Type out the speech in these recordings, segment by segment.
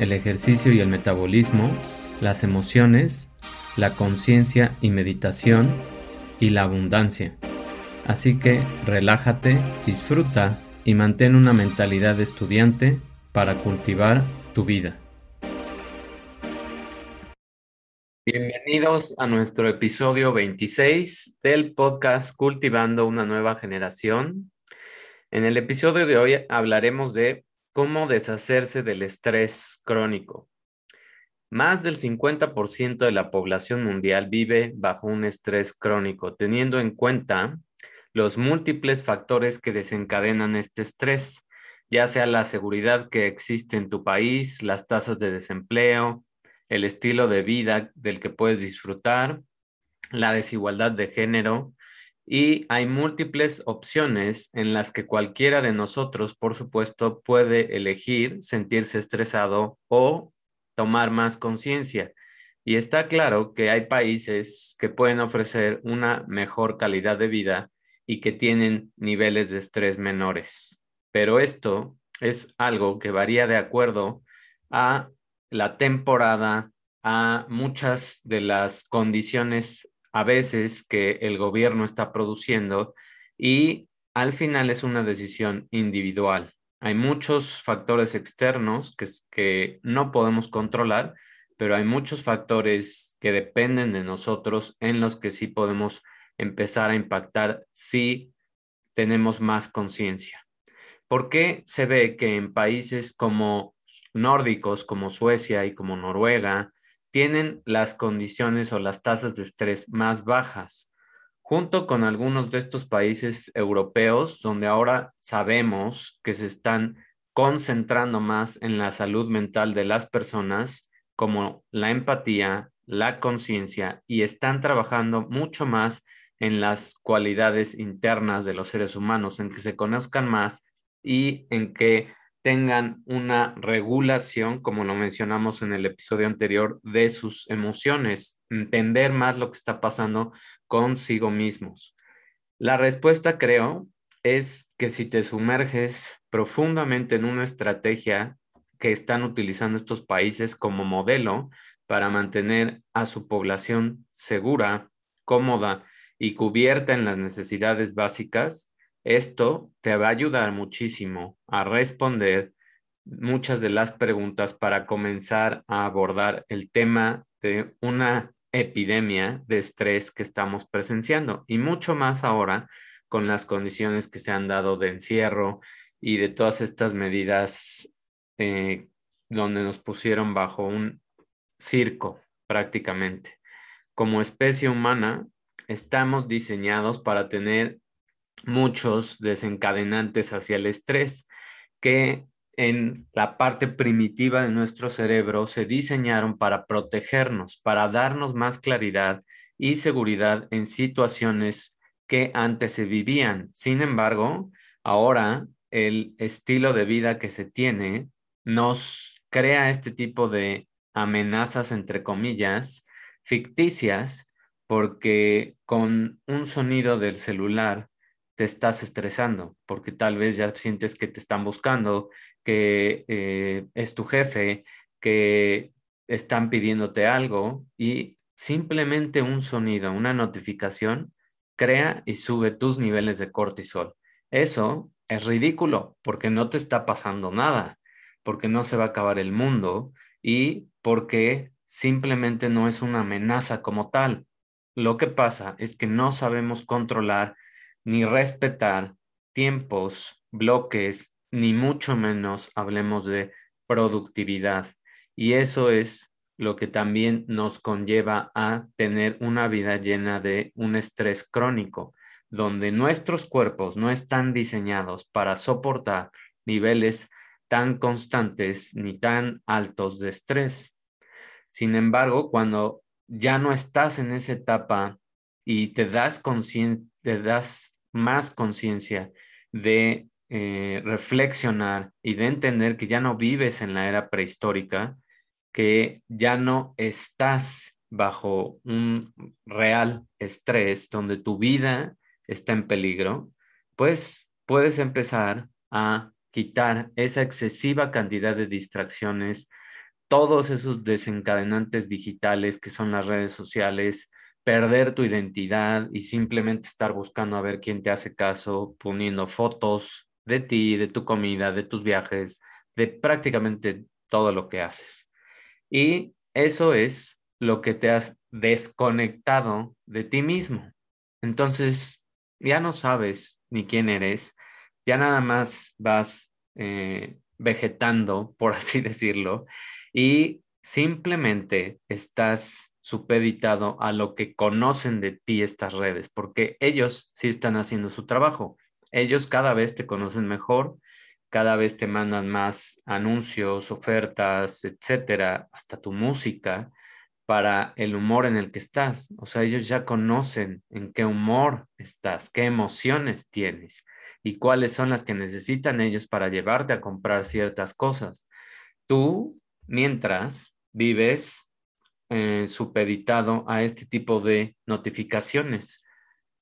el ejercicio y el metabolismo, las emociones, la conciencia y meditación y la abundancia. Así que relájate, disfruta y mantén una mentalidad de estudiante para cultivar tu vida. Bienvenidos a nuestro episodio 26 del podcast Cultivando una nueva generación. En el episodio de hoy hablaremos de cómo deshacerse del estrés crónico. Más del 50% de la población mundial vive bajo un estrés crónico, teniendo en cuenta los múltiples factores que desencadenan este estrés, ya sea la seguridad que existe en tu país, las tasas de desempleo, el estilo de vida del que puedes disfrutar, la desigualdad de género, y hay múltiples opciones en las que cualquiera de nosotros, por supuesto, puede elegir sentirse estresado o tomar más conciencia. Y está claro que hay países que pueden ofrecer una mejor calidad de vida y que tienen niveles de estrés menores. Pero esto es algo que varía de acuerdo a la temporada, a muchas de las condiciones a veces que el gobierno está produciendo y al final es una decisión individual. Hay muchos factores externos que, que no podemos controlar, pero hay muchos factores que dependen de nosotros en los que sí podemos empezar a impactar si tenemos más conciencia. ¿Por qué se ve que en países como nórdicos, como Suecia y como Noruega, tienen las condiciones o las tasas de estrés más bajas, junto con algunos de estos países europeos donde ahora sabemos que se están concentrando más en la salud mental de las personas, como la empatía, la conciencia, y están trabajando mucho más en las cualidades internas de los seres humanos, en que se conozcan más y en que tengan una regulación, como lo mencionamos en el episodio anterior, de sus emociones, entender más lo que está pasando consigo mismos. La respuesta, creo, es que si te sumerges profundamente en una estrategia que están utilizando estos países como modelo para mantener a su población segura, cómoda y cubierta en las necesidades básicas, esto te va a ayudar muchísimo a responder muchas de las preguntas para comenzar a abordar el tema de una epidemia de estrés que estamos presenciando y mucho más ahora con las condiciones que se han dado de encierro y de todas estas medidas eh, donde nos pusieron bajo un circo prácticamente. Como especie humana, estamos diseñados para tener muchos desencadenantes hacia el estrés que en la parte primitiva de nuestro cerebro se diseñaron para protegernos, para darnos más claridad y seguridad en situaciones que antes se vivían. Sin embargo, ahora el estilo de vida que se tiene nos crea este tipo de amenazas, entre comillas, ficticias, porque con un sonido del celular te estás estresando, porque tal vez ya sientes que te están buscando, que eh, es tu jefe, que están pidiéndote algo y simplemente un sonido, una notificación, crea y sube tus niveles de cortisol. Eso es ridículo porque no te está pasando nada, porque no se va a acabar el mundo y porque simplemente no es una amenaza como tal. Lo que pasa es que no sabemos controlar ni respetar tiempos, bloques, ni mucho menos hablemos de productividad. Y eso es lo que también nos conlleva a tener una vida llena de un estrés crónico, donde nuestros cuerpos no están diseñados para soportar niveles tan constantes ni tan altos de estrés. Sin embargo, cuando ya no estás en esa etapa y te das, te das más conciencia de eh, reflexionar y de entender que ya no vives en la era prehistórica, que ya no estás bajo un real estrés donde tu vida está en peligro, pues puedes empezar a quitar esa excesiva cantidad de distracciones, todos esos desencadenantes digitales que son las redes sociales, perder tu identidad y simplemente estar buscando a ver quién te hace caso, poniendo fotos de ti, de tu comida, de tus viajes, de prácticamente todo lo que haces. Y eso es lo que te has desconectado de ti mismo. Entonces, ya no sabes ni quién eres, ya nada más vas eh, vegetando, por así decirlo, y simplemente estás supeditado a lo que conocen de ti estas redes, porque ellos sí están haciendo su trabajo. Ellos cada vez te conocen mejor, cada vez te mandan más anuncios, ofertas, etcétera, hasta tu música para el humor en el que estás. O sea, ellos ya conocen en qué humor estás, qué emociones tienes y cuáles son las que necesitan ellos para llevarte a comprar ciertas cosas. Tú, mientras, vives eh, supeditado a este tipo de notificaciones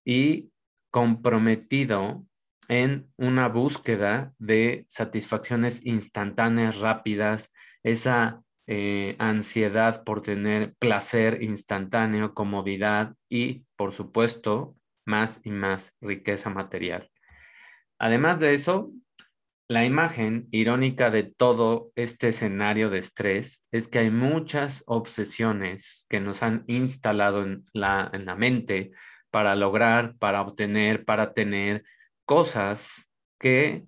y comprometido en una búsqueda de satisfacciones instantáneas, rápidas, esa eh, ansiedad por tener placer instantáneo, comodidad y, por supuesto, más y más riqueza material. Además de eso, la imagen irónica de todo este escenario de estrés es que hay muchas obsesiones que nos han instalado en la, en la mente para lograr, para obtener, para tener cosas que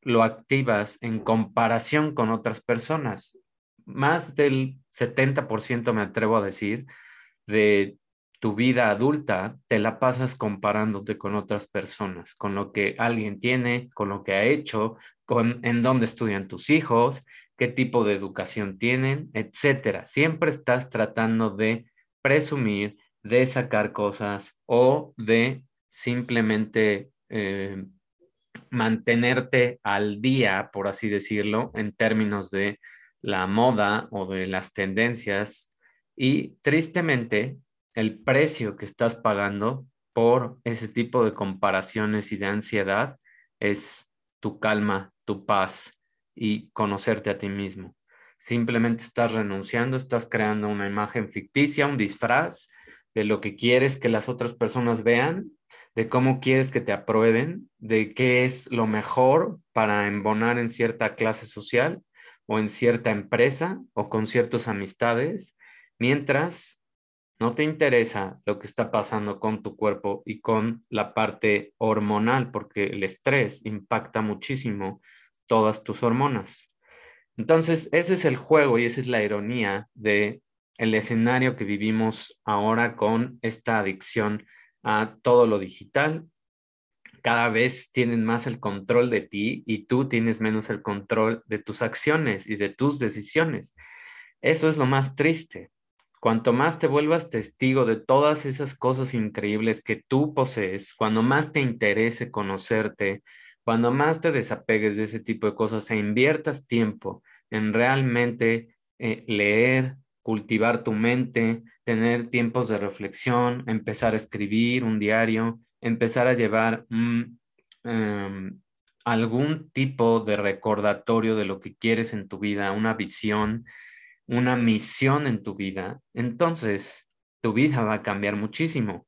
lo activas en comparación con otras personas. Más del 70% me atrevo a decir de tu vida adulta te la pasas comparándote con otras personas, con lo que alguien tiene, con lo que ha hecho, con en dónde estudian tus hijos, qué tipo de educación tienen, etcétera. Siempre estás tratando de presumir, de sacar cosas o de simplemente eh, mantenerte al día, por así decirlo, en términos de la moda o de las tendencias. Y tristemente, el precio que estás pagando por ese tipo de comparaciones y de ansiedad es tu calma, tu paz y conocerte a ti mismo. Simplemente estás renunciando, estás creando una imagen ficticia, un disfraz de lo que quieres que las otras personas vean, de cómo quieres que te aprueben, de qué es lo mejor para embonar en cierta clase social o en cierta empresa o con ciertas amistades, mientras no te interesa lo que está pasando con tu cuerpo y con la parte hormonal, porque el estrés impacta muchísimo todas tus hormonas. Entonces, ese es el juego y esa es la ironía de el escenario que vivimos ahora con esta adicción a todo lo digital. Cada vez tienen más el control de ti y tú tienes menos el control de tus acciones y de tus decisiones. Eso es lo más triste, Cuanto más te vuelvas testigo de todas esas cosas increíbles que tú posees, cuando más te interese conocerte, cuando más te desapegues de ese tipo de cosas e inviertas tiempo en realmente eh, leer, cultivar tu mente, tener tiempos de reflexión, empezar a escribir un diario, empezar a llevar em, algún tipo de recordatorio de lo que quieres en tu vida, una visión, una misión en tu vida, entonces tu vida va a cambiar muchísimo.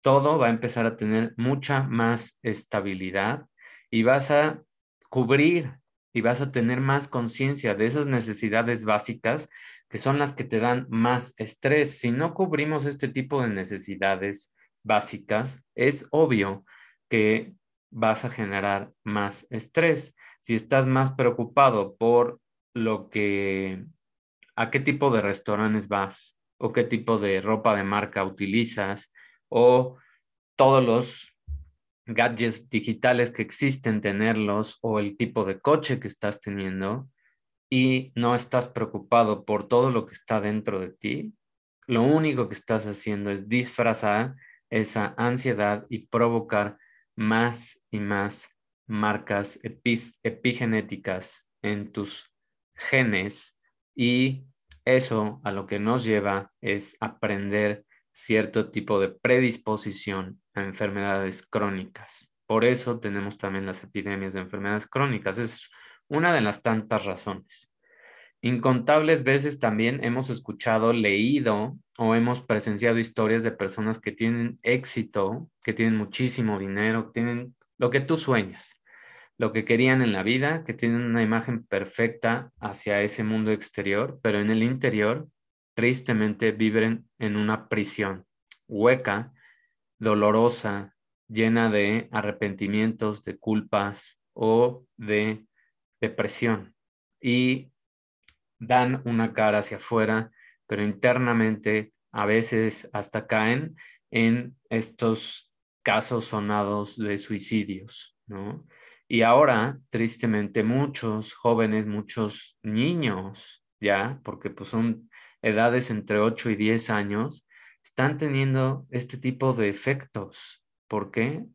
Todo va a empezar a tener mucha más estabilidad y vas a cubrir y vas a tener más conciencia de esas necesidades básicas que son las que te dan más estrés. Si no cubrimos este tipo de necesidades básicas, es obvio que vas a generar más estrés. Si estás más preocupado por lo que a qué tipo de restaurantes vas o qué tipo de ropa de marca utilizas o todos los gadgets digitales que existen, tenerlos o el tipo de coche que estás teniendo y no estás preocupado por todo lo que está dentro de ti, lo único que estás haciendo es disfrazar esa ansiedad y provocar más y más marcas epigenéticas en tus genes y eso a lo que nos lleva es aprender cierto tipo de predisposición a enfermedades crónicas. Por eso tenemos también las epidemias de enfermedades crónicas. Es una de las tantas razones. Incontables veces también hemos escuchado, leído o hemos presenciado historias de personas que tienen éxito, que tienen muchísimo dinero, que tienen lo que tú sueñas, lo que querían en la vida, que tienen una imagen perfecta hacia ese mundo exterior, pero en el interior tristemente viven en una prisión hueca, dolorosa, llena de arrepentimientos, de culpas o de depresión. Y dan una cara hacia afuera, pero internamente a veces hasta caen en estos casos sonados de suicidios, ¿no? Y ahora, tristemente, muchos jóvenes, muchos niños, ya, porque pues son edades entre 8 y 10 años, están teniendo este tipo de efectos. ¿Por qué?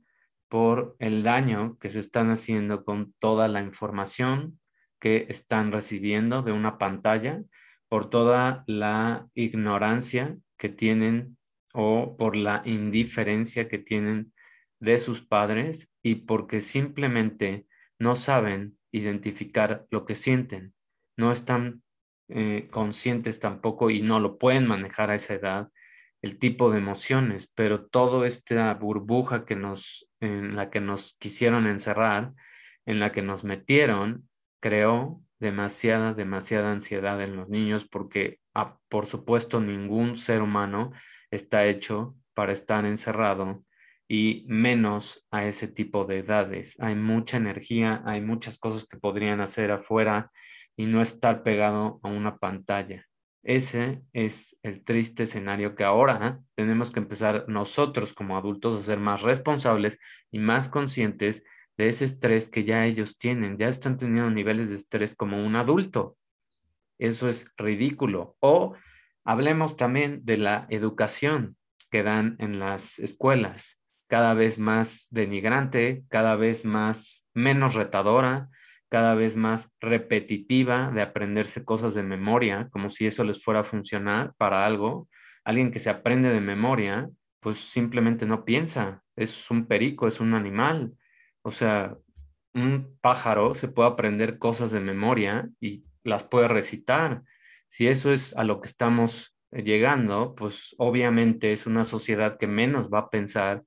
Por el daño que se están haciendo con toda la información que están recibiendo de una pantalla, por toda la ignorancia que tienen o por la indiferencia que tienen de sus padres y porque simplemente no saben identificar lo que sienten, no están eh, conscientes tampoco y no lo pueden manejar a esa edad el tipo de emociones, pero toda esta burbuja que nos, en la que nos quisieron encerrar, en la que nos metieron, creó demasiada, demasiada ansiedad en los niños porque, ah, por supuesto, ningún ser humano está hecho para estar encerrado y menos a ese tipo de edades. Hay mucha energía, hay muchas cosas que podrían hacer afuera y no estar pegado a una pantalla. Ese es el triste escenario que ahora tenemos que empezar nosotros como adultos a ser más responsables y más conscientes de ese estrés que ya ellos tienen. Ya están teniendo niveles de estrés como un adulto. Eso es ridículo. O hablemos también de la educación que dan en las escuelas cada vez más denigrante, cada vez más menos retadora, cada vez más repetitiva de aprenderse cosas de memoria, como si eso les fuera a funcionar para algo. Alguien que se aprende de memoria, pues simplemente no piensa, es un perico, es un animal. O sea, un pájaro se puede aprender cosas de memoria y las puede recitar. Si eso es a lo que estamos llegando, pues obviamente es una sociedad que menos va a pensar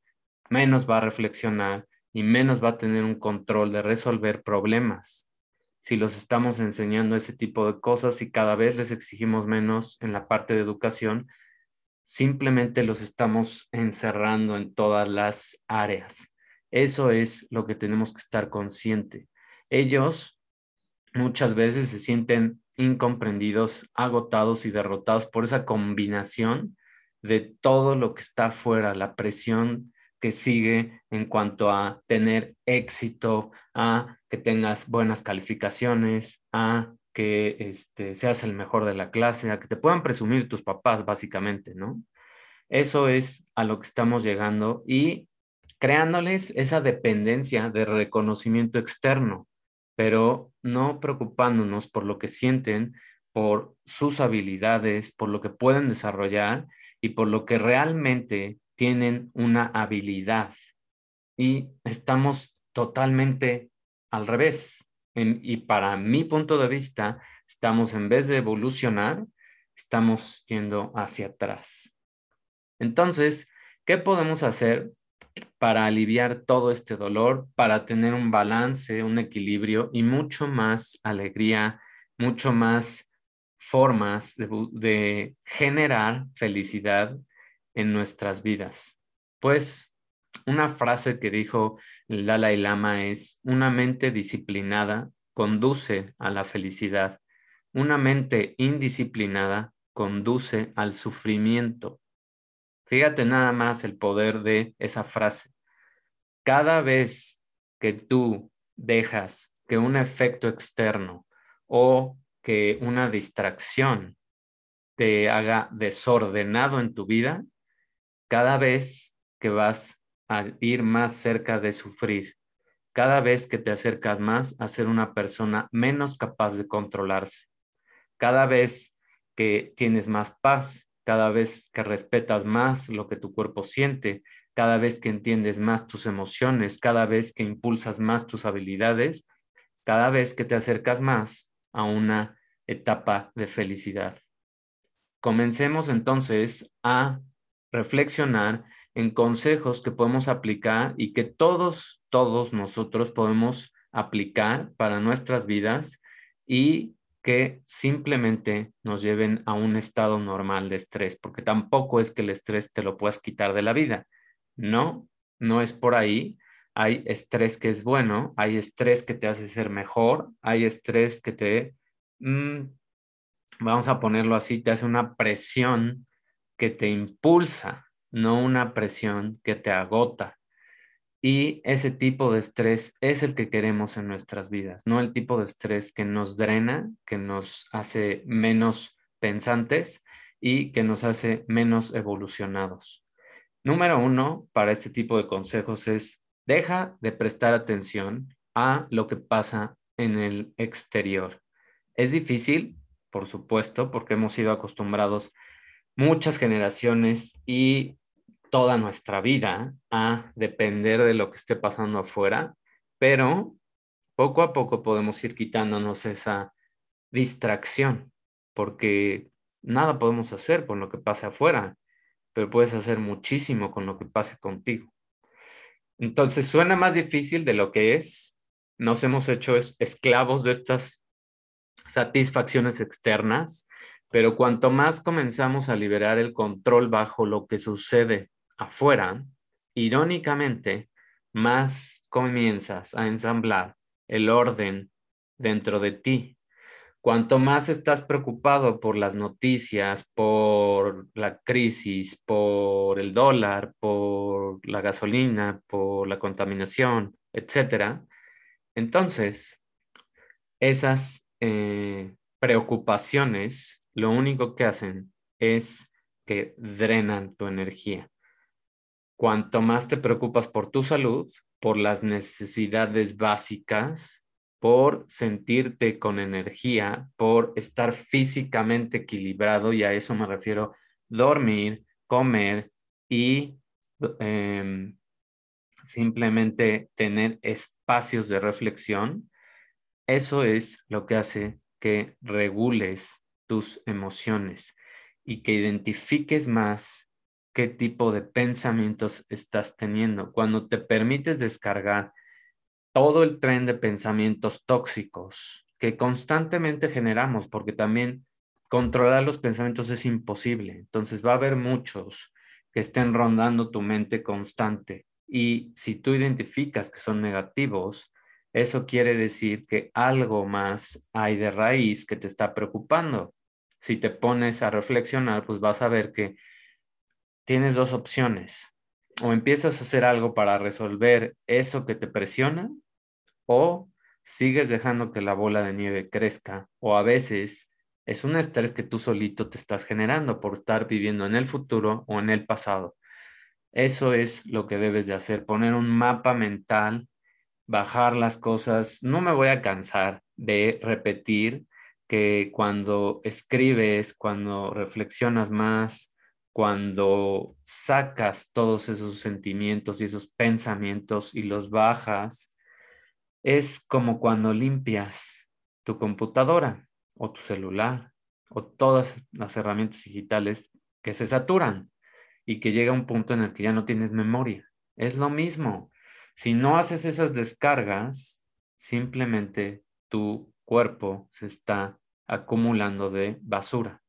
menos va a reflexionar y menos va a tener un control de resolver problemas. Si los estamos enseñando ese tipo de cosas y cada vez les exigimos menos en la parte de educación, simplemente los estamos encerrando en todas las áreas. Eso es lo que tenemos que estar consciente. Ellos muchas veces se sienten incomprendidos, agotados y derrotados por esa combinación de todo lo que está afuera, la presión que sigue en cuanto a tener éxito, a que tengas buenas calificaciones, a que este, seas el mejor de la clase, a que te puedan presumir tus papás, básicamente, ¿no? Eso es a lo que estamos llegando y creándoles esa dependencia de reconocimiento externo, pero no preocupándonos por lo que sienten, por sus habilidades, por lo que pueden desarrollar y por lo que realmente tienen una habilidad y estamos totalmente al revés. y para mi punto de vista, estamos en vez de evolucionar, estamos yendo hacia atrás. Entonces, ¿qué podemos hacer para aliviar todo este dolor, para tener un balance, un equilibrio y mucho más alegría, mucho más formas de generar felicidad en nuestras vidas. Pues una frase que dijo el Dalai Lama es, una mente disciplinada conduce a la felicidad, una mente indisciplinada conduce al sufrimiento. Fíjate nada más el poder de esa frase. cada vez que tú dejas que un efecto externo o que una distracción te haga desordenado en tu vida, cada vez que vas a ir más cerca de sufrir, cada vez que te acercas más a ser una persona menos capaz de controlarse, cada vez que tienes más paz, cada vez que respetas más lo que tu cuerpo siente, cada vez que entiendes más tus emociones, cada vez que impulsas más tus habilidades, cada vez que te acercas más a una etapa de felicidad. Comencemos entonces a reflexionar en consejos que podemos aplicar y que todos, todos nosotros podemos aplicar para nuestras vidas y que simplemente nos lleven a un estado normal de estrés, porque tampoco es que el estrés te lo puedas quitar de la vida. No, no es por ahí. Hay estrés que es bueno, hay estrés que te hace ser mejor, hay estrés que te, mm, vamos a ponerlo así, te hace una presión que te impulsa, no una presión que te agota. Y ese tipo de estrés es el que queremos en nuestras vidas, no el tipo de estrés que nos drena, que nos hace menos pensantes y que nos hace menos evolucionados. Número uno para este tipo de consejos es deja de prestar atención a lo que pasa en el exterior. Es difícil, por supuesto, porque hemos sido acostumbrados muchas generaciones y toda nuestra vida a depender de lo que esté pasando afuera, pero poco a poco podemos ir quitándonos esa distracción, porque nada podemos hacer con lo que pase afuera pero puedes hacer muchísimo con lo que pase contigo. Entonces suena más difícil de lo que es. Nos hemos hecho esclavos de estas satisfacciones externas, pero cuanto más comenzamos a liberar el control bajo lo que sucede afuera, irónicamente, más comienzas a ensamblar el orden dentro de ti. Cuanto más estás preocupado por las noticias, por la crisis, por el dólar, por la gasolina, por la contaminación, etcétera, entonces esas eh, preocupaciones lo único que hacen es que drenan tu energía. Cuanto más te preocupas por tu salud, por las necesidades básicas, por sentirte con energía, por estar físicamente equilibrado, y a eso me refiero dormir, comer y em, simplemente tener espacios de reflexión, eso es lo que hace que regules tus emociones y que identifiques más qué tipo de pensamientos estás teniendo. Cuando te permites descargar todo el tren de pensamientos tóxicos que constantemente generamos, porque también controlar los pensamientos es imposible. Entonces va a haber muchos que estén rondando tu mente constante. Y si tú identificas que son negativos, eso quiere decir que algo más hay de raíz que te está preocupando. Si te pones a reflexionar, pues vas a ver que tienes dos opciones. O empiezas a hacer algo para resolver eso que te presiona o sigues dejando que la bola de nieve crezca o a veces es un estrés que tú solito te estás generando por estar viviendo en el futuro o en el pasado. Eso es lo que debes de hacer, poner un mapa mental, bajar las cosas. No me voy a cansar de repetir que cuando escribes, cuando reflexionas más, cuando sacas todos esos sentimientos y esos pensamientos y los bajas, es como cuando limpias tu computadora o tu celular o todas las herramientas digitales que se saturan y que llega un punto en el que ya no tienes memoria. Es lo mismo. Si no haces esas descargas, simplemente tu cuerpo se está acumulando de basura,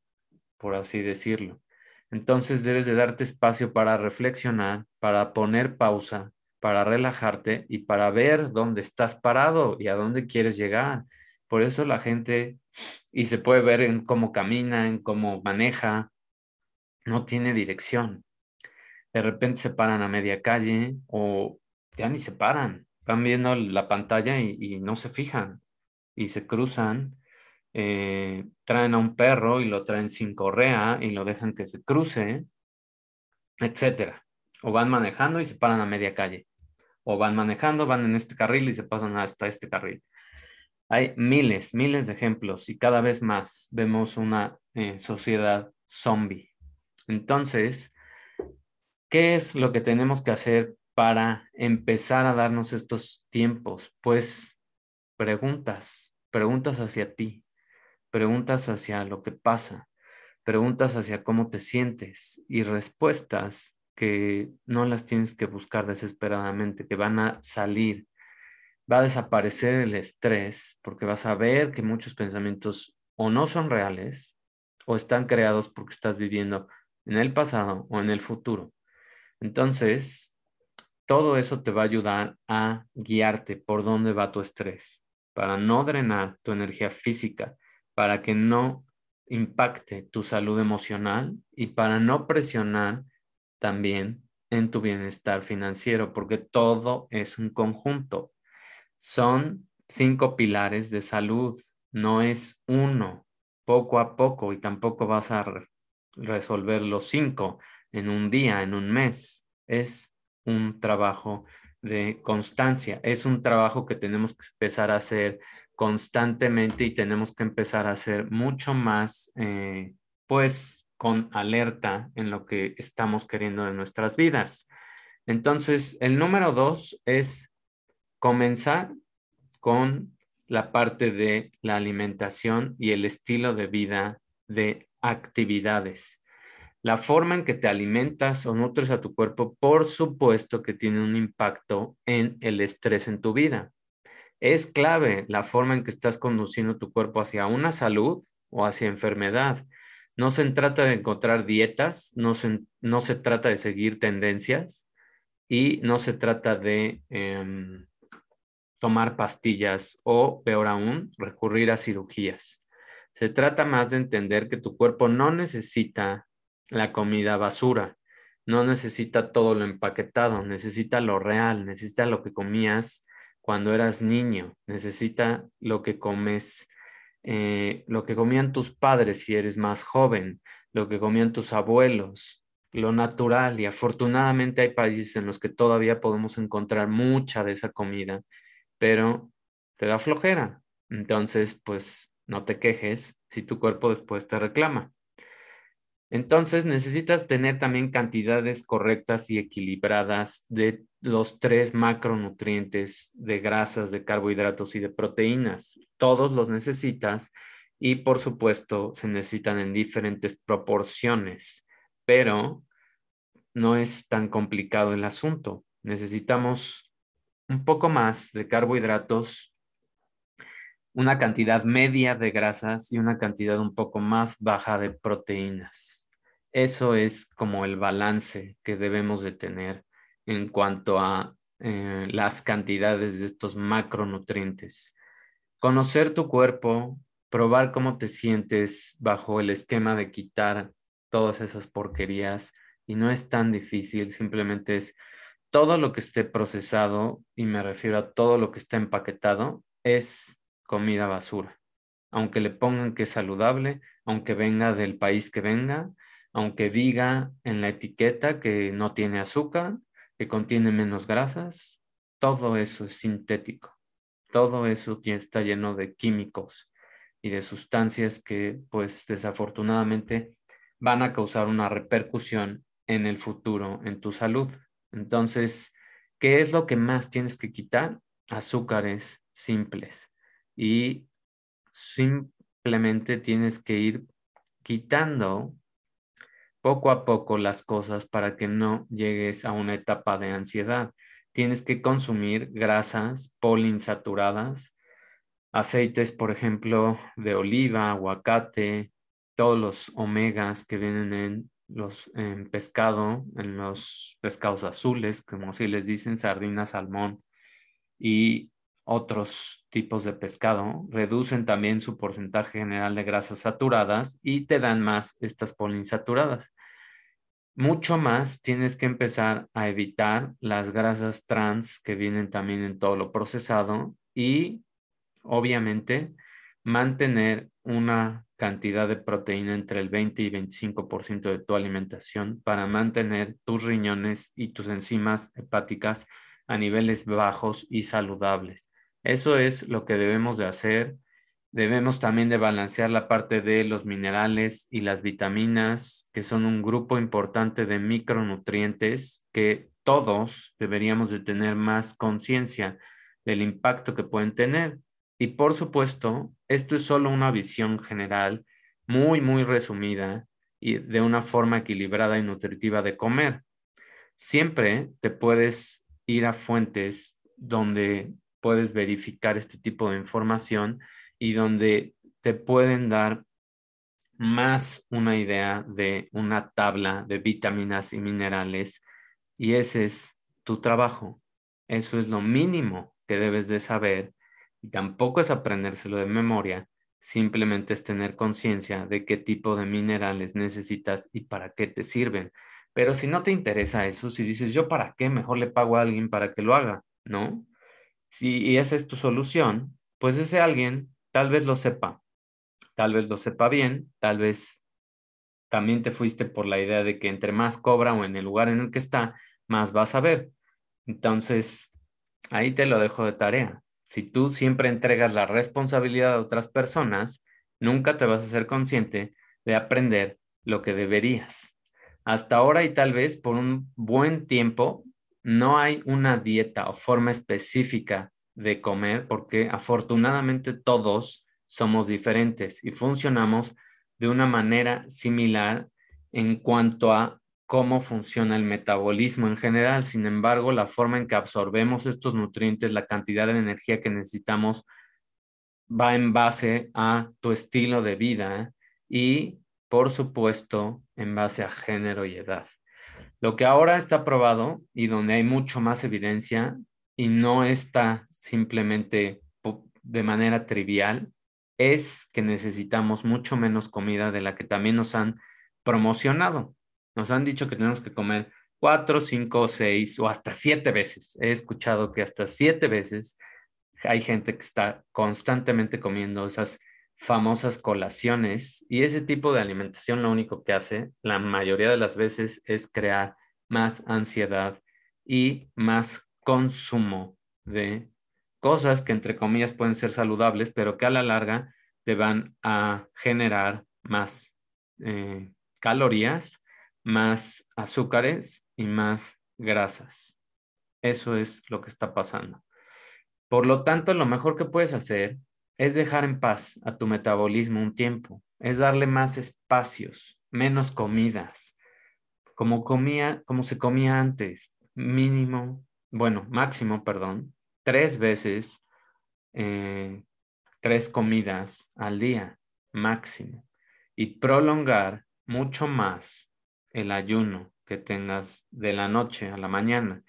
por así decirlo. Entonces debes de darte espacio para reflexionar, para poner pausa, para relajarte y para ver dónde estás parado y a dónde quieres llegar. Por eso la gente, y se puede ver en cómo camina, en cómo maneja, no tiene dirección. De repente se paran a media calle o ya ni se paran, van viendo la pantalla y, no se fijan y se cruzan, eh, traen a un perro y lo traen sin correa y lo dejan que se cruce, etcétera. O van manejando y se paran a media calle. O van manejando, van en este carril y se pasan hasta este carril. Hay miles, miles de ejemplos y cada vez más vemos una eh, sociedad zombie. Entonces, ¿qué es lo que tenemos que hacer para empezar a darnos estos tiempos? Pues preguntas, preguntas hacia ti, preguntas hacia lo que pasa, preguntas hacia cómo te sientes y respuestas que no las tienes que buscar desesperadamente, que van a salir. Va a desaparecer el estrés porque vas a ver que muchos pensamientos o no son reales o están creados porque estás viviendo en el pasado o en el futuro. Entonces, todo eso te va a ayudar a guiarte por dónde va tu estrés, para no drenar tu energía física, para que no impacte tu salud emocional y para no presionar también en tu bienestar financiero, porque todo es un conjunto. Son cinco pilares de salud, no es uno, poco a poco, y tampoco vas a resolver los cinco en un día, en un mes. Es un trabajo de constancia, es un trabajo que tenemos que empezar a hacer constantemente y tenemos que empezar a hacer mucho más, eh, pues, con alerta en lo que estamos queriendo en nuestras vidas. Entonces, el número dos es comenzar con la parte de la alimentación y el estilo de vida de actividades. La forma en que te alimentas o nutres a tu cuerpo, por supuesto que tiene un impacto en el estrés en tu vida. Es clave la forma en que estás conduciendo tu cuerpo hacia una salud o hacia enfermedad. No se trata de encontrar dietas, no se, no se trata de seguir tendencias y no se trata de em, tomar pastillas o, peor aún, recurrir a cirugías. Se trata más de entender que tu cuerpo no necesita la comida basura, no necesita todo lo empaquetado, necesita lo real, necesita lo que comías cuando eras niño, necesita lo que comes, eh, lo que comían tus padres si eres más joven, lo que comían tus abuelos, lo natural y afortunadamente hay países en los que todavía podemos encontrar mucha de esa comida, pero te da flojera. Entonces, pues no te quejes si tu cuerpo después te reclama. Entonces necesitas tener también cantidades correctas y equilibradas de los tres macronutrientes de grasas, de carbohidratos y de proteínas. Todos los necesitas y por supuesto se necesitan en diferentes proporciones, pero no es tan complicado el asunto. Necesitamos un poco más de carbohidratos una cantidad media de grasas y una cantidad un poco más baja de proteínas. Eso es como el balance que debemos de tener en cuanto a eh, las cantidades de estos macronutrientes. Conocer tu cuerpo, probar cómo te sientes bajo el esquema de quitar todas esas porquerías y no es tan difícil, simplemente es todo lo que esté procesado y me refiero a todo lo que está empaquetado es comida basura. Aunque le pongan que es saludable, aunque venga del país que venga, aunque diga en la etiqueta que no tiene azúcar, que contiene menos grasas, todo eso es sintético. Todo eso está lleno de químicos y de sustancias que, pues desafortunadamente, van a causar una repercusión en el futuro en tu salud. Entonces, ¿qué es lo que más tienes que quitar? Azúcares simples y simplemente tienes que ir quitando poco a poco las cosas para que no llegues a una etapa de ansiedad. Tienes que consumir grasas poliinsaturadas, aceites, por ejemplo, de oliva, aguacate, todos los omegas que vienen en los pescado, en los pescados azules, como si les dicen, sardina, salmón y otros tipos de pescado, reducen también su porcentaje general de grasas saturadas y te dan más estas poliinsaturadas. mucho más tienes que empezar a evitar las grasas trans que vienen también en todo lo procesado y obviamente mantener una cantidad de proteína entre el 20 y 25% de tu alimentación para mantener tus riñones y tus enzimas hepáticas a niveles bajos y saludables. Eso es lo que debemos de hacer. Debemos también de balancear la parte de los minerales y las vitaminas, que son un grupo importante de micronutrientes que todos deberíamos de tener más conciencia del impacto que pueden tener. Y por supuesto, esto es solo una visión general, muy, muy resumida y de una forma equilibrada y nutritiva de comer. Siempre te puedes ir a fuentes donde puedes verificar este tipo de información y donde te pueden dar más una idea de una tabla de vitaminas y minerales y ese es tu trabajo. Eso es lo mínimo que debes de saber y tampoco es aprendérselo de memoria, simplemente es tener conciencia de qué tipo de minerales necesitas y para qué te sirven. Pero si no te interesa eso, si dices, yo para qué, mejor le pago a alguien para que lo haga, ¿no? Si esa es tu solución, pues ese alguien tal vez lo sepa, tal vez lo sepa bien, tal vez también te fuiste por la idea de que entre más cobra o en el lugar en el que está, más vas a ver. Entonces, ahí te lo dejo de tarea. Si tú siempre entregas la responsabilidad a otras personas, nunca te vas a ser consciente de aprender lo que deberías. Hasta ahora y tal vez por un buen tiempo no hay una dieta o forma específica de comer porque afortunadamente todos somos diferentes y funcionamos de una manera similar en cuanto a cómo funciona el metabolismo en general. Sin embargo, la forma en que absorbemos estos nutrientes, la cantidad de energía que necesitamos, va en base a tu estilo de vida y, por supuesto, en base a género y edad. Lo que ahora está probado y donde hay mucho más evidencia y no está simplemente de manera trivial, es que necesitamos mucho menos comida de la que también nos han promocionado. Nos han dicho que tenemos que comer cuatro, cinco, seis o hasta siete veces. He escuchado que hasta siete veces hay gente que está constantemente comiendo esas famosas colaciones y ese tipo de alimentación lo único que hace la mayoría de las veces es crear más ansiedad y más consumo de cosas que entre comillas pueden ser saludables, pero que a la larga te van a generar más eh, calorías más azúcares y más grasas. Eso es lo que está pasando. Por lo tanto, lo mejor que puedes hacer es dejar en paz a tu metabolismo un tiempo, es darle más espacios, menos comidas, como comía, como se comía antes, mínimo, bueno, máximo, perdón, tres veces, eh, tres comidas al día, máximo, y prolongar mucho más el ayuno que tengas de la noche a la mañana.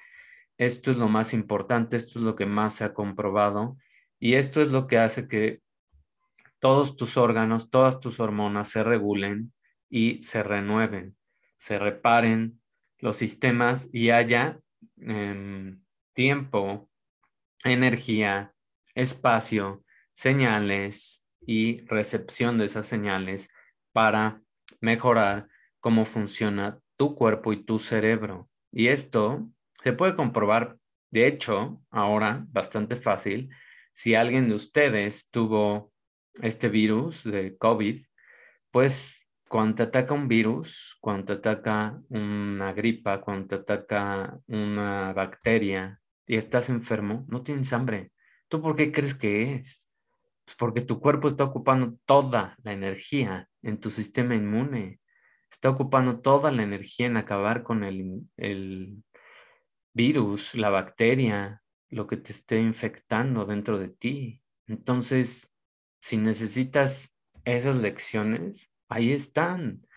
Esto es lo más importante, esto es lo que más se ha comprobado y esto es lo que hace que todos tus órganos, todas tus hormonas se regulen y se renueven, se reparen los sistemas y haya em, tiempo, energía, espacio, señales y recepción de esas señales para mejorar cómo funciona tu cuerpo y tu cerebro. Y esto se puede comprobar, de hecho, ahora bastante fácil, si alguien de ustedes tuvo este virus de COVID, pues cuando te ataca un virus, cuando te ataca una gripa, cuando te ataca una bacteria y estás enfermo, no tienes hambre. ¿Tú por qué crees que es? Pues porque tu cuerpo está ocupando toda la energía en tu sistema inmune está ocupando toda la energía en acabar con el, virus, la bacteria, lo que te esté infectando dentro de ti. Entonces, si necesitas esas lecciones, ahí están.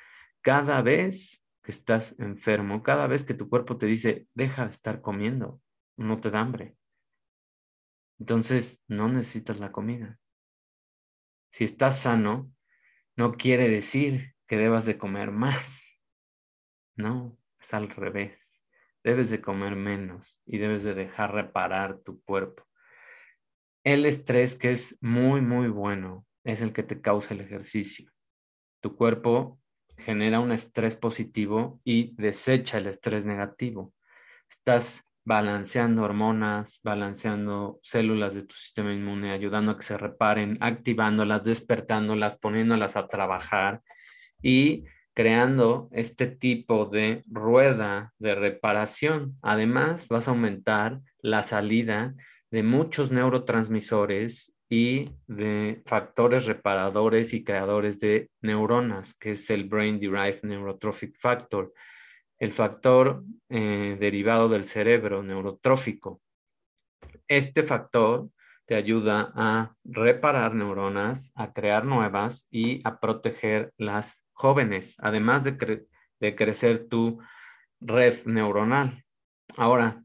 Cada vez que estás enfermo, cada vez que tu cuerpo te dice, deja de estar comiendo, no te da hambre. Entonces, no necesitas la comida. Si estás sano, no quiere decir que debas de comer más. No, es al revés. Debes de comer menos y debes de dejar reparar tu cuerpo. El estrés que es muy, muy bueno es el que te causa el ejercicio. Tu cuerpo genera un estrés positivo y desecha el estrés negativo. Estás balanceando hormonas, balanceando células de tu sistema inmune, ayudando a que se reparen, activándolas, despertándolas, poniéndolas a trabajar y creando este tipo de rueda de reparación. Además, vas a aumentar la salida de muchos neurotransmisores y de factores reparadores y creadores de neuronas, que es el Brain Derived Neurotrophic Factor, el factor eh, derivado del cerebro neurotrófico. Este factor te ayuda a reparar neuronas, a crear nuevas y a proteger las jóvenes, además de, crecer tu red neuronal. Ahora,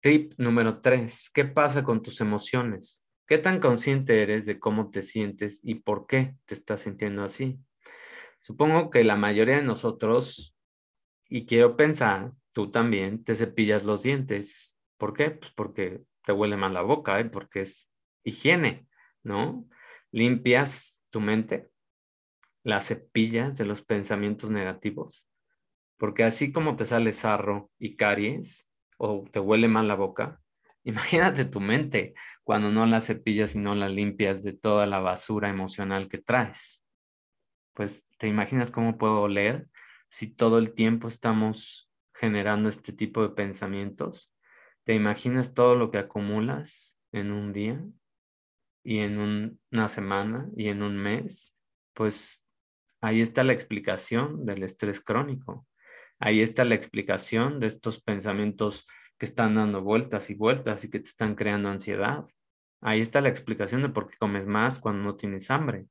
tip número tres, ¿qué pasa con tus emociones? ¿Qué tan consciente eres de cómo te sientes y por qué te estás sintiendo así? Supongo que la mayoría de nosotros, y quiero pensar, tú también te cepillas los dientes. ¿Por qué? Pues porque te huele mal la boca, ¿eh? porque es higiene, ¿no? Limpias tu mente, la cepillas de los pensamientos negativos, porque así como te sale sarro y caries o te huele mal la boca, Imagínate tu mente cuando no la cepillas y no la limpias de toda la basura emocional que traes. Pues te imaginas cómo puedo oler si todo el tiempo estamos generando este tipo de pensamientos. ¿Te imaginas todo lo que acumulas en un día y en una semana y en un mes? Pues ahí está la explicación del estrés crónico. Ahí está la explicación de estos pensamientos que están dando vueltas y vueltas y que te están creando ansiedad. Ahí está la explicación de por qué comes más cuando no tienes hambre.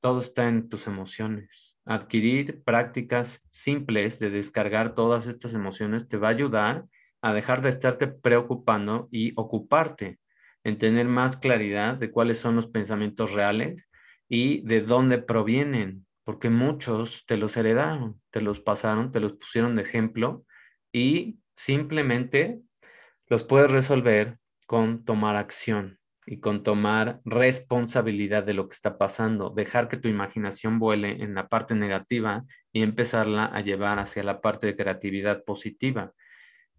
Todo está en tus emociones. Adquirir prácticas simples de descargar todas estas emociones te va a ayudar a dejar de estarte preocupando y ocuparte en tener más claridad de cuáles son los pensamientos reales y de dónde provienen, porque muchos te los heredaron, te los pasaron, te los pusieron de ejemplo y simplemente los puedes resolver con tomar acción y con tomar responsabilidad de lo que está pasando, dejar que tu imaginación vuele en la parte negativa y empezarla a llevar hacia la parte de creatividad positiva.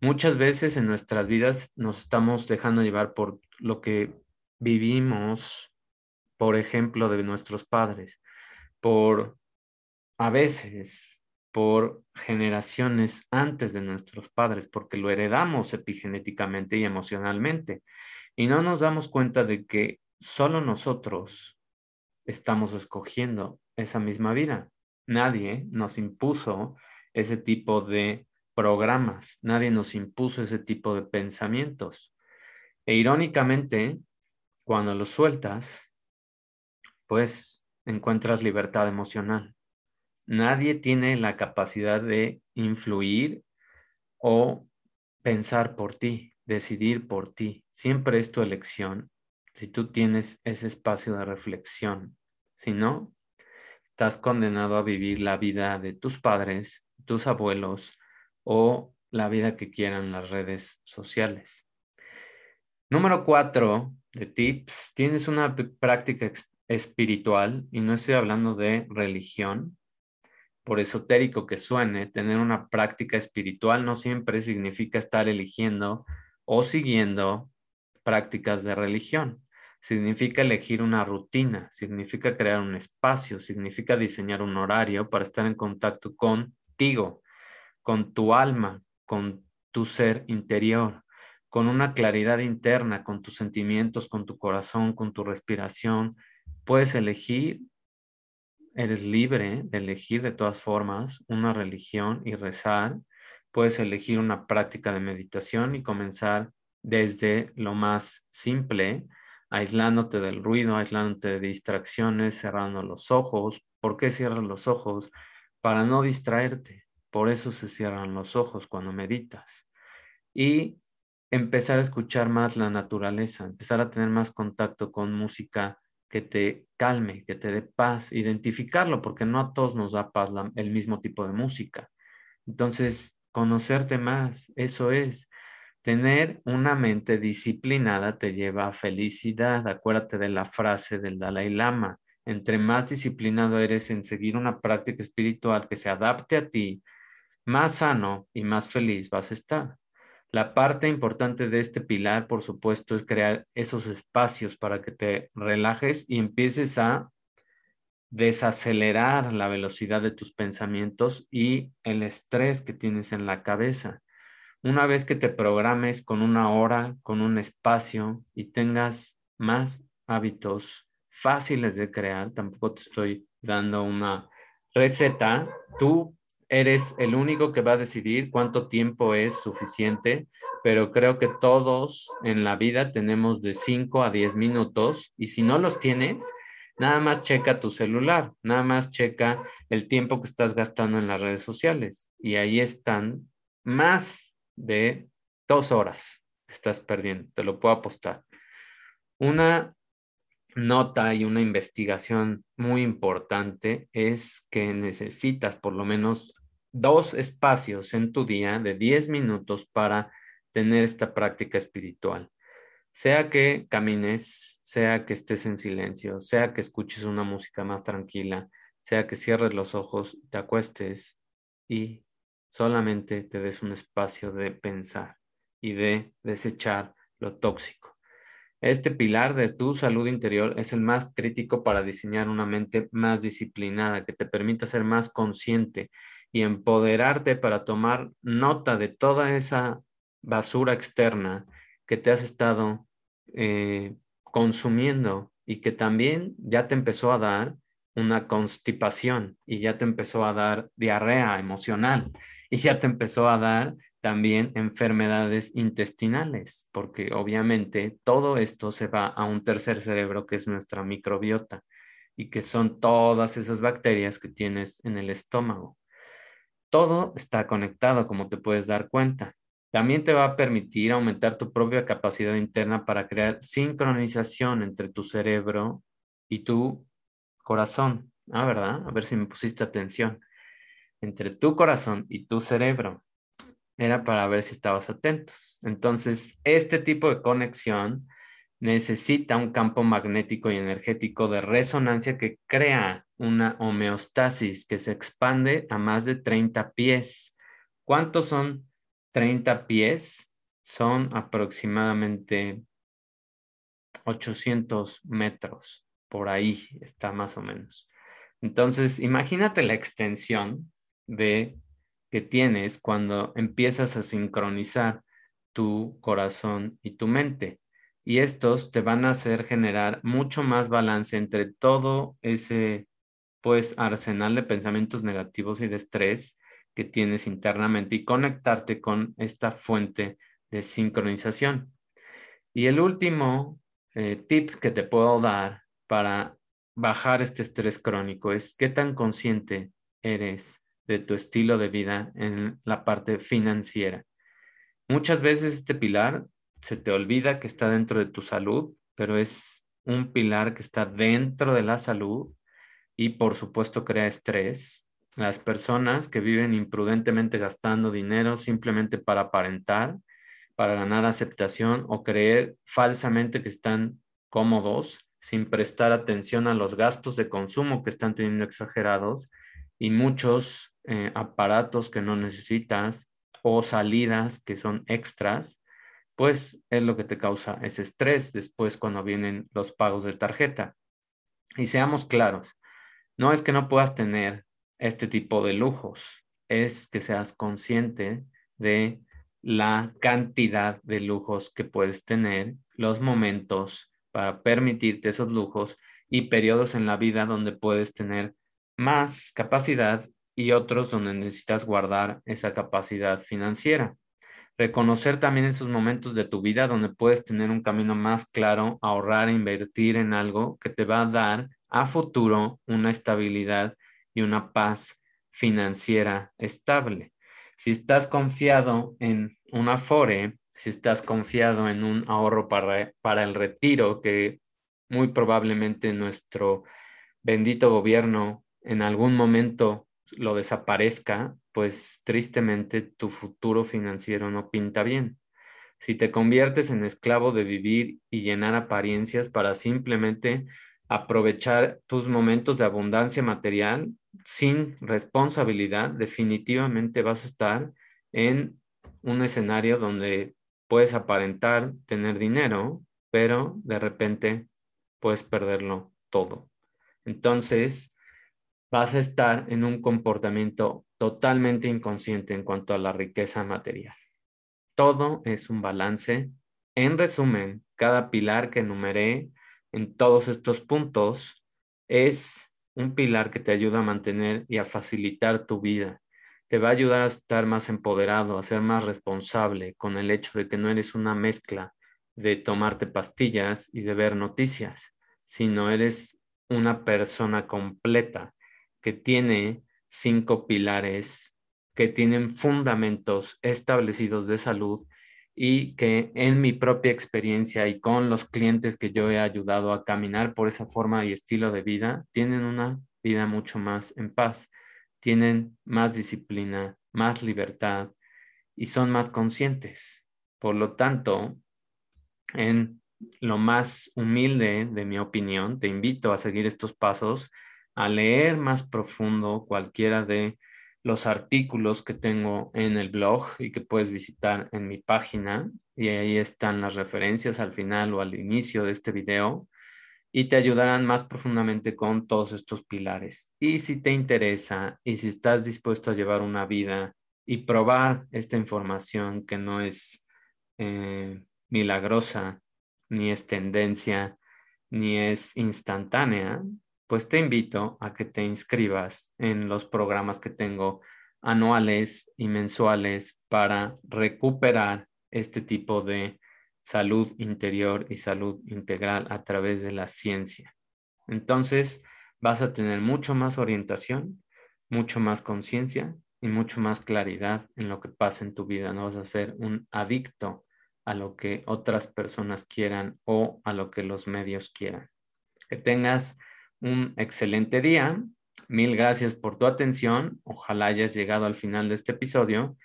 Muchas veces en nuestras vidas nos estamos dejando llevar por lo que vivimos, por ejemplo, de nuestros padres, por a veces por generaciones antes de nuestros padres, porque lo heredamos epigenéticamente y emocionalmente. Y no nos damos cuenta de que solo nosotros estamos escogiendo esa misma vida. Nadie nos impuso ese tipo de programas, nadie nos impuso ese tipo de pensamientos. E irónicamente, cuando los sueltas, pues encuentras libertad emocional. Nadie tiene la capacidad de influir o pensar por ti, decidir por ti. Siempre es tu elección si tú tienes ese espacio de reflexión. Si no, estás condenado a vivir la vida de tus padres, tus abuelos o la vida que quieran las redes sociales. Número cuatro de tips, tienes una práctica espiritual y no estoy hablando de religión, por esotérico que suene, tener una práctica espiritual no siempre significa estar eligiendo o siguiendo prácticas de religión. Significa elegir una rutina, significa crear un espacio, significa diseñar un horario para estar en contacto contigo, con tu alma, con tu ser interior, con una claridad interna, con tus sentimientos, con tu corazón, con tu respiración. Puedes elegir Eres libre de elegir de todas formas una religión y rezar. Puedes elegir una práctica de meditación y comenzar desde lo más simple, aislándote del ruido, aislándote de distracciones, cerrando los ojos. ¿Por qué cierras los ojos? Para no distraerte. Por eso se cierran los ojos cuando meditas. Y empezar a escuchar más la naturaleza, empezar a tener más contacto con música que te calme, que te dé paz, identificarlo, porque no a todos nos da paz el mismo tipo de música. Entonces, conocerte más, eso es. Tener una mente disciplinada te lleva a felicidad. Acuérdate de la frase del Dalai Lama. Entre más disciplinado eres en seguir una práctica espiritual que se adapte a ti, más sano y más feliz vas a estar. La parte importante de este pilar, por supuesto, es crear esos espacios para que te relajes y empieces a desacelerar la velocidad de tus pensamientos y el estrés que tienes en la cabeza. Una vez que te programes con una hora, con un espacio y tengas más hábitos fáciles de crear, tampoco te estoy dando una receta, tú eres el único que va a decidir cuánto tiempo es suficiente, pero creo que todos en la vida tenemos de 5 a 10 minutos y si no los tienes, nada más checa tu celular, nada más checa el tiempo que estás gastando en las redes sociales y ahí están más de dos horas que estás perdiendo, te lo puedo apostar. Una nota y una investigación muy importante es que necesitas por lo menos dos espacios en tu día de 10 minutos para tener esta práctica espiritual. Sea que camines, sea que estés en silencio, sea que escuches una música más tranquila, sea que cierres los ojos, te acuestes y solamente te des un espacio de pensar y de desechar lo tóxico. Este pilar de tu salud interior es el más crítico para diseñar una mente más disciplinada que te permita ser más consciente y empoderarte para tomar nota de toda esa basura externa que te has estado eh, consumiendo y que también ya te empezó a dar una constipación y ya te empezó a dar diarrea emocional y ya te empezó a dar también enfermedades intestinales, porque obviamente todo esto se va a un tercer cerebro que es nuestra microbiota y que son todas esas bacterias que tienes en el estómago. Todo está conectado, como te puedes dar cuenta. También te va a permitir aumentar tu propia capacidad interna para crear sincronización entre tu cerebro y tu corazón. Ah, ¿verdad? A ver si me pusiste atención. Entre tu corazón y tu cerebro. Era para ver si estabas atentos. Entonces, este tipo de conexión necesita un campo magnético y energético de resonancia que crea una homeostasis que se expande a más de 30 pies. ¿Cuántos son 30 pies? Son aproximadamente 800 metros. Por ahí está más o menos. Entonces, imagínate la extensión de que tienes cuando empiezas a sincronizar tu corazón y tu mente y estos te van a hacer generar mucho más balance entre todo ese pues arsenal de pensamientos negativos y de estrés que tienes internamente y conectarte con esta fuente de sincronización. Y el último eh, tip que te puedo dar para bajar este estrés crónico es qué tan consciente eres de tu estilo de vida en la parte financiera. Muchas veces este pilar se te olvida que está dentro de tu salud, pero es un pilar que está dentro de la salud y por supuesto crea estrés. Las personas que viven imprudentemente gastando dinero simplemente para aparentar, para ganar aceptación o creer falsamente que están cómodos sin prestar atención a los gastos de consumo que están teniendo exagerados y muchos eh, aparatos que no necesitas o salidas que son extras pues es lo que te causa ese estrés después cuando vienen los pagos de tarjeta. Y seamos claros, no es que no puedas tener este tipo de lujos, es que seas consciente de la cantidad de lujos que puedes tener, los momentos para permitirte esos lujos y periodos en la vida donde puedes tener más capacidad y otros donde necesitas guardar esa capacidad financiera reconocer también esos momentos de tu vida donde puedes tener un camino más claro, ahorrar, invertir en algo que te va a dar a futuro una estabilidad y una paz financiera estable. Si estás confiado en un Afore, si estás confiado en un ahorro para, para el retiro, que muy probablemente nuestro bendito gobierno en algún momento lo desaparezca, pues tristemente tu futuro financiero no pinta bien. Si te conviertes en esclavo de vivir y llenar apariencias para simplemente aprovechar tus momentos de abundancia material sin responsabilidad, definitivamente vas a estar en un escenario donde puedes aparentar tener dinero, pero de repente puedes perderlo todo. Entonces, vas a estar en un comportamiento totalmente inconsciente en cuanto a la riqueza material. Todo es un balance. En resumen, cada pilar que enumeré en todos estos puntos es un pilar que te ayuda a mantener y a facilitar tu vida. Te va a ayudar a estar más empoderado, a ser más responsable con el hecho de que no eres una mezcla de tomarte pastillas y de ver noticias, sino eres una persona completa que tiene cinco pilares que tienen fundamentos establecidos de salud y que en mi propia experiencia y con los clientes que yo he ayudado a caminar por esa forma y estilo de vida, tienen una vida mucho más en paz, tienen más disciplina, más libertad y son más conscientes. Por lo tanto, en lo más humilde de mi opinión, te invito a seguir estos pasos, a leer más profundo cualquiera de los artículos que tengo en el blog y que puedes visitar en mi página y ahí están las referencias al final o al inicio de este video y te ayudarán más profundamente con todos estos pilares. Y si te interesa y si estás dispuesto a llevar una vida y probar esta información que no es eh, milagrosa, ni es tendencia, ni es instantánea, pues te invito a que te inscribas en los programas que tengo anuales y mensuales para recuperar este tipo de salud interior y salud integral a través de la ciencia. Entonces vas a tener mucho más orientación, mucho más conciencia y mucho más claridad en lo que pasa en tu vida. No vas a ser un adicto a lo que otras personas quieran o a lo que los medios quieran. Que tengas un excelente día. Mil gracias por tu atención. Ojalá hayas llegado al final de este episodio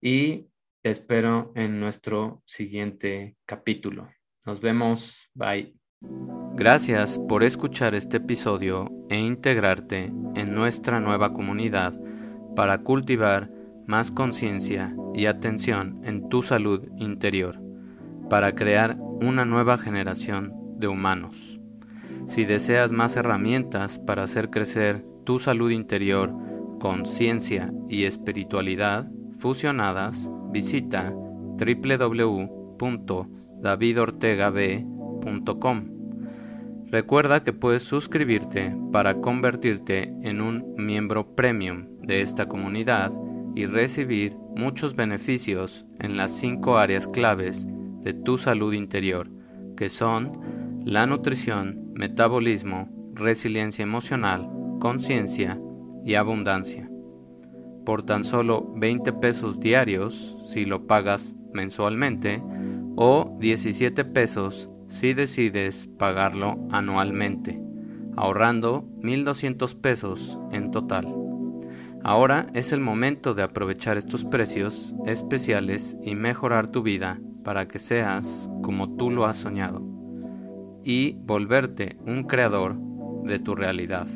y te espero en nuestro siguiente capítulo. Nos vemos. Bye. Gracias por escuchar este episodio e integrarte en nuestra nueva comunidad para cultivar más conciencia y atención en tu salud interior, para crear una nueva generación de humanos. Si deseas más herramientas para hacer crecer tu salud interior con ciencia y espiritualidad fusionadas, visita www.davidortegab.com. Recuerda que puedes suscribirte para convertirte en un miembro premium de esta comunidad y recibir muchos beneficios en las cinco áreas claves de tu salud interior, que son la nutrición, metabolismo, resiliencia emocional, conciencia y abundancia. Por tan solo 20 pesos diarios si lo pagas mensualmente o 17 pesos si decides pagarlo anualmente, ahorrando 1.200 pesos en total. Ahora es el momento de aprovechar estos precios especiales y mejorar tu vida para que seas como tú lo has soñado y volverte un creador de tu realidad.